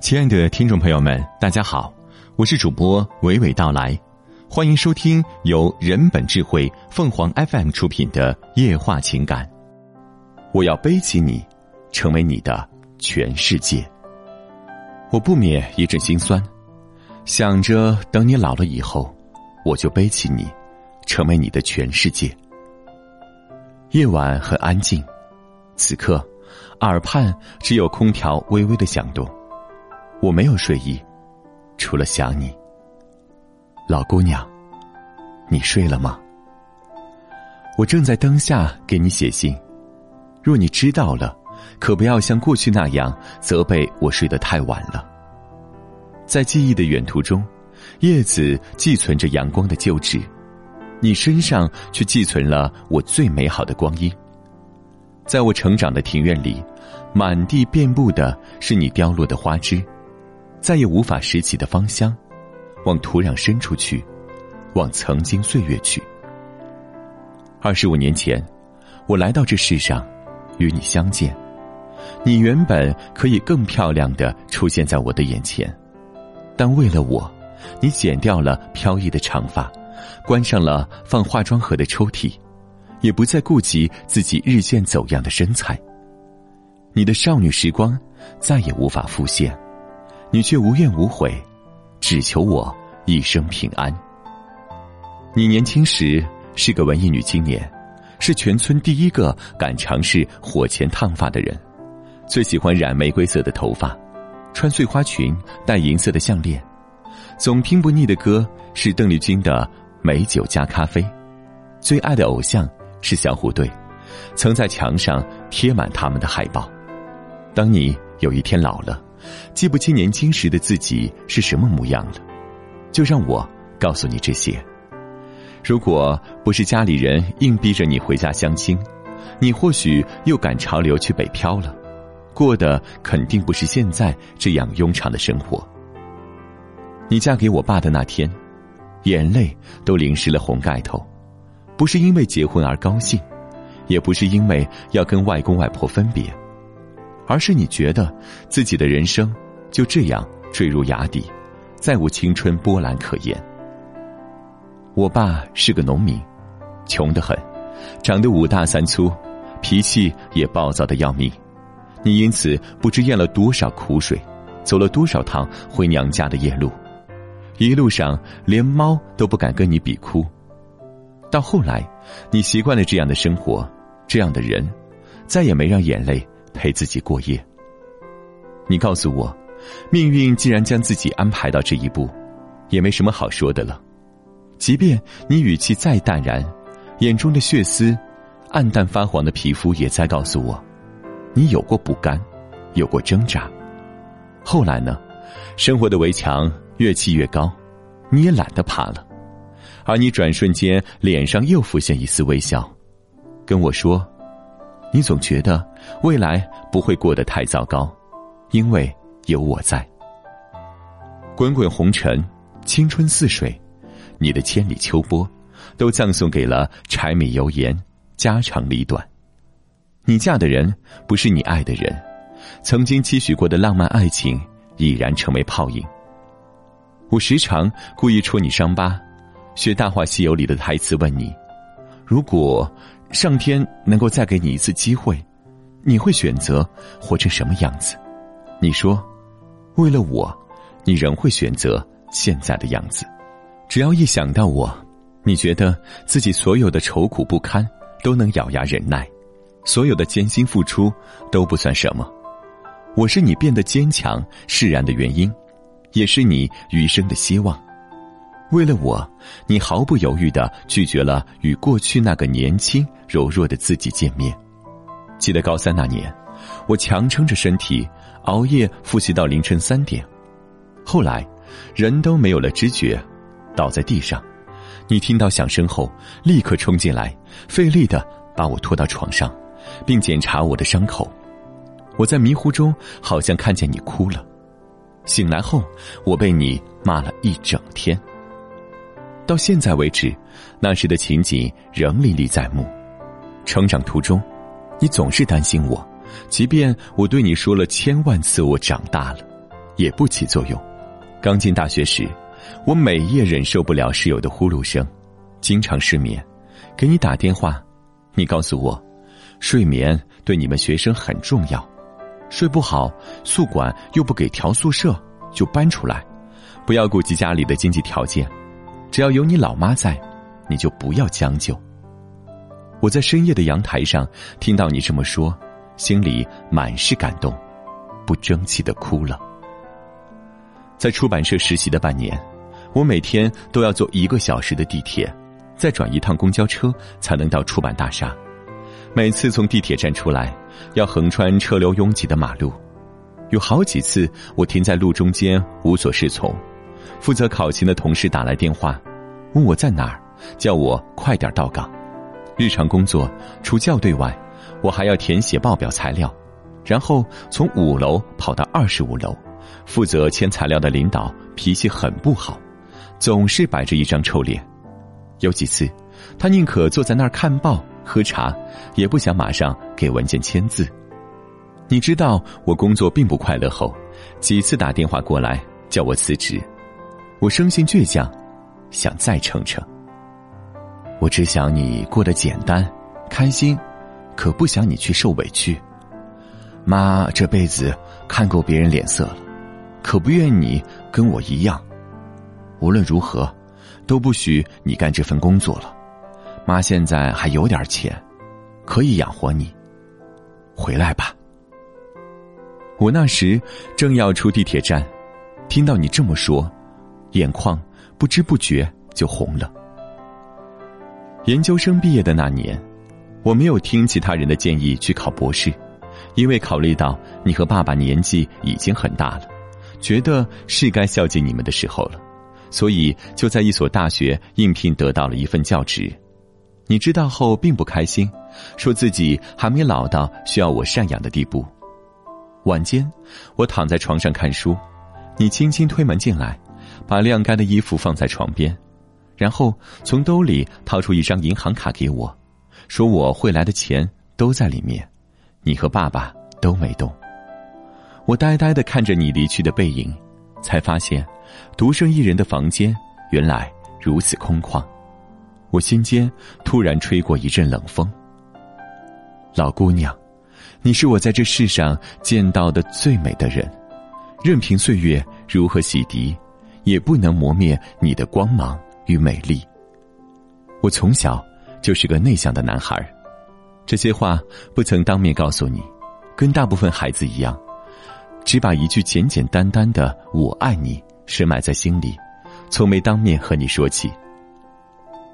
亲爱的听众朋友们，大家好，我是主播娓娓道来，欢迎收听由人本智慧凤凰 FM 出品的夜话情感。我要背起你，成为你的全世界。我不免一阵心酸，想着等你老了以后，我就背起你，成为你的全世界。夜晚很安静，此刻耳畔只有空调微微的响动。我没有睡意，除了想你。老姑娘，你睡了吗？我正在灯下给你写信，若你知道了，可不要像过去那样责备我睡得太晚了。在记忆的远途中，叶子寄存着阳光的旧址。你身上却寄存了我最美好的光阴。在我成长的庭院里，满地遍布的是你凋落的花枝，再也无法拾起的芳香，往土壤深处去，往曾经岁月去。二十五年前，我来到这世上，与你相见，你原本可以更漂亮的出现在我的眼前，但为了我，你剪掉了飘逸的长发。关上了放化妆盒的抽屉，也不再顾及自己日渐走样的身材。你的少女时光再也无法复现，你却无怨无悔，只求我一生平安。你年轻时是个文艺女青年，是全村第一个敢尝试火钳烫发的人，最喜欢染玫瑰色的头发，穿碎花裙，戴银色的项链，总听不腻的歌是邓丽君的。美酒加咖啡，最爱的偶像是小虎队，曾在墙上贴满他们的海报。当你有一天老了，记不清年轻时的自己是什么模样了，就让我告诉你这些。如果不是家里人硬逼着你回家相亲，你或许又赶潮流去北漂了，过的肯定不是现在这样庸常的生活。你嫁给我爸的那天。眼泪都淋湿了红盖头，不是因为结婚而高兴，也不是因为要跟外公外婆分别，而是你觉得自己的人生就这样坠入崖底，再无青春波澜可言。我爸是个农民，穷得很，长得五大三粗，脾气也暴躁的要命。你因此不知咽了多少苦水，走了多少趟回娘家的夜路。一路上，连猫都不敢跟你比哭。到后来，你习惯了这样的生活，这样的人，再也没让眼泪陪自己过夜。你告诉我，命运既然将自己安排到这一步，也没什么好说的了。即便你语气再淡然，眼中的血丝，暗淡发黄的皮肤也在告诉我，你有过不甘，有过挣扎。后来呢？生活的围墙。越砌越高，你也懒得爬了，而你转瞬间脸上又浮现一丝微笑，跟我说：“你总觉得未来不会过得太糟糕，因为有我在。”滚滚红尘，青春似水，你的千里秋波，都葬送给了柴米油盐、家长里短。你嫁的人不是你爱的人，曾经期许过的浪漫爱情已然成为泡影。我时常故意戳你伤疤，学《大话西游》里的台词问你：如果上天能够再给你一次机会，你会选择活成什么样子？你说，为了我，你仍会选择现在的样子。只要一想到我，你觉得自己所有的愁苦不堪都能咬牙忍耐，所有的艰辛付出都不算什么。我是你变得坚强释然的原因。也是你余生的希望。为了我，你毫不犹豫的拒绝了与过去那个年轻柔弱的自己见面。记得高三那年，我强撑着身体熬夜复习到凌晨三点，后来人都没有了知觉，倒在地上。你听到响声后，立刻冲进来，费力的把我拖到床上，并检查我的伤口。我在迷糊中好像看见你哭了。醒来后，我被你骂了一整天。到现在为止，那时的情景仍历历在目。成长途中，你总是担心我，即便我对你说了千万次我长大了，也不起作用。刚进大学时，我每夜忍受不了室友的呼噜声，经常失眠。给你打电话，你告诉我，睡眠对你们学生很重要，睡不好，宿管又不给调宿舍，就搬出来，不要顾及家里的经济条件，只要有你老妈在，你就不要将就。我在深夜的阳台上听到你这么说，心里满是感动，不争气的哭了。在出版社实习的半年，我每天都要坐一个小时的地铁，再转一趟公交车才能到出版大厦。每次从地铁站出来，要横穿车流拥挤的马路，有好几次我停在路中间无所适从。负责考勤的同事打来电话，问我在哪儿，叫我快点到岗。日常工作除校对外，我还要填写报表材料，然后从五楼跑到二十五楼。负责签材料的领导脾气很不好，总是摆着一张臭脸。有几次，他宁可坐在那儿看报喝茶，也不想马上给文件签字。你知道我工作并不快乐后，几次打电话过来叫我辞职。我生性倔强，想再撑撑。我只想你过得简单、开心，可不想你去受委屈。妈这辈子看够别人脸色了。可不愿你跟我一样，无论如何，都不许你干这份工作了。妈现在还有点钱，可以养活你。回来吧。我那时正要出地铁站，听到你这么说，眼眶不知不觉就红了。研究生毕业的那年，我没有听其他人的建议去考博士，因为考虑到你和爸爸年纪已经很大了。觉得是该孝敬你们的时候了，所以就在一所大学应聘，得到了一份教职。你知道后并不开心，说自己还没老到需要我赡养的地步。晚间，我躺在床上看书，你轻轻推门进来，把晾干的衣服放在床边，然后从兜里掏出一张银行卡给我，说我汇来的钱都在里面，你和爸爸都没动。我呆呆的看着你离去的背影，才发现，独剩一人的房间原来如此空旷。我心间突然吹过一阵冷风。老姑娘，你是我在这世上见到的最美的人，任凭岁月如何洗涤，也不能磨灭你的光芒与美丽。我从小就是个内向的男孩，这些话不曾当面告诉你，跟大部分孩子一样。只把一句简简单单的“我爱你”深埋在心里，从没当面和你说起。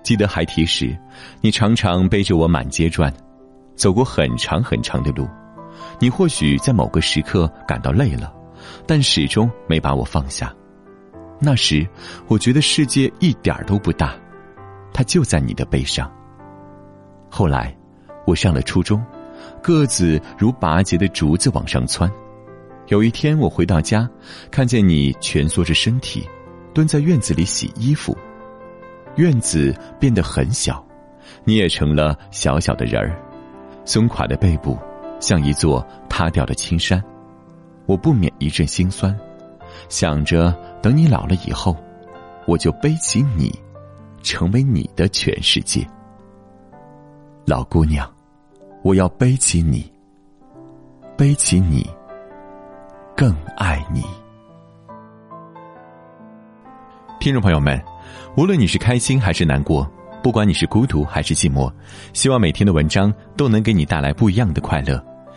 记得孩提时，你常常背着我满街转，走过很长很长的路。你或许在某个时刻感到累了，但始终没把我放下。那时，我觉得世界一点都不大，它就在你的背上。后来，我上了初中，个子如拔节的竹子往上窜。有一天，我回到家，看见你蜷缩着身体，蹲在院子里洗衣服。院子变得很小，你也成了小小的人儿，松垮的背部像一座塌掉的青山。我不免一阵心酸，想着等你老了以后，我就背起你，成为你的全世界。老姑娘，我要背起你，背起你。更爱你，听众朋友们，无论你是开心还是难过，不管你是孤独还是寂寞，希望每天的文章都能给你带来不一样的快乐。